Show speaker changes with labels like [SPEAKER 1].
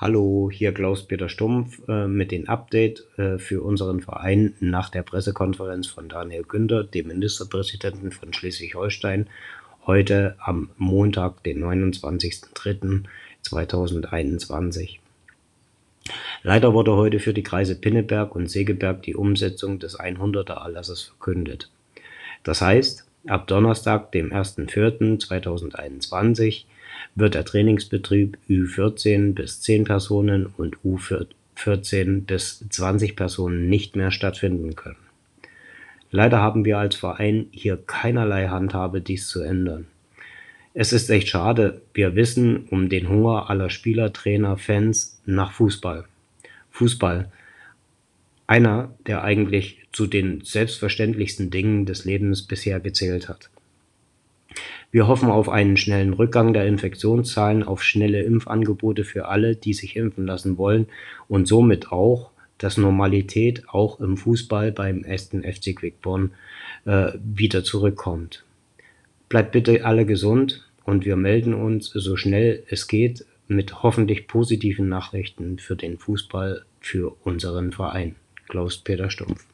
[SPEAKER 1] Hallo, hier Klaus-Peter Stumpf äh, mit dem Update äh, für unseren Verein nach der Pressekonferenz von Daniel Günther, dem Ministerpräsidenten von Schleswig-Holstein, heute am Montag, den 29.03.2021. Leider wurde heute für die Kreise Pinneberg und Segeberg die Umsetzung des 100er Erlasses verkündet. Das heißt, ab Donnerstag, dem 1.04.2021, wird der Trainingsbetrieb Ü14 bis 10 Personen und U14 bis 20 Personen nicht mehr stattfinden können. Leider haben wir als Verein hier keinerlei Handhabe, dies zu ändern. Es ist echt schade, wir wissen um den Hunger aller Spieler, Trainer, Fans nach Fußball. Fußball, einer, der eigentlich zu den selbstverständlichsten Dingen des Lebens bisher gezählt hat. Wir hoffen auf einen schnellen Rückgang der Infektionszahlen, auf schnelle Impfangebote für alle, die sich impfen lassen wollen und somit auch, dass Normalität auch im Fußball beim 1. FC Quickborn äh, wieder zurückkommt. Bleibt bitte alle gesund und wir melden uns so schnell es geht mit hoffentlich positiven Nachrichten für den Fußball, für unseren Verein. Klaus-Peter Stumpf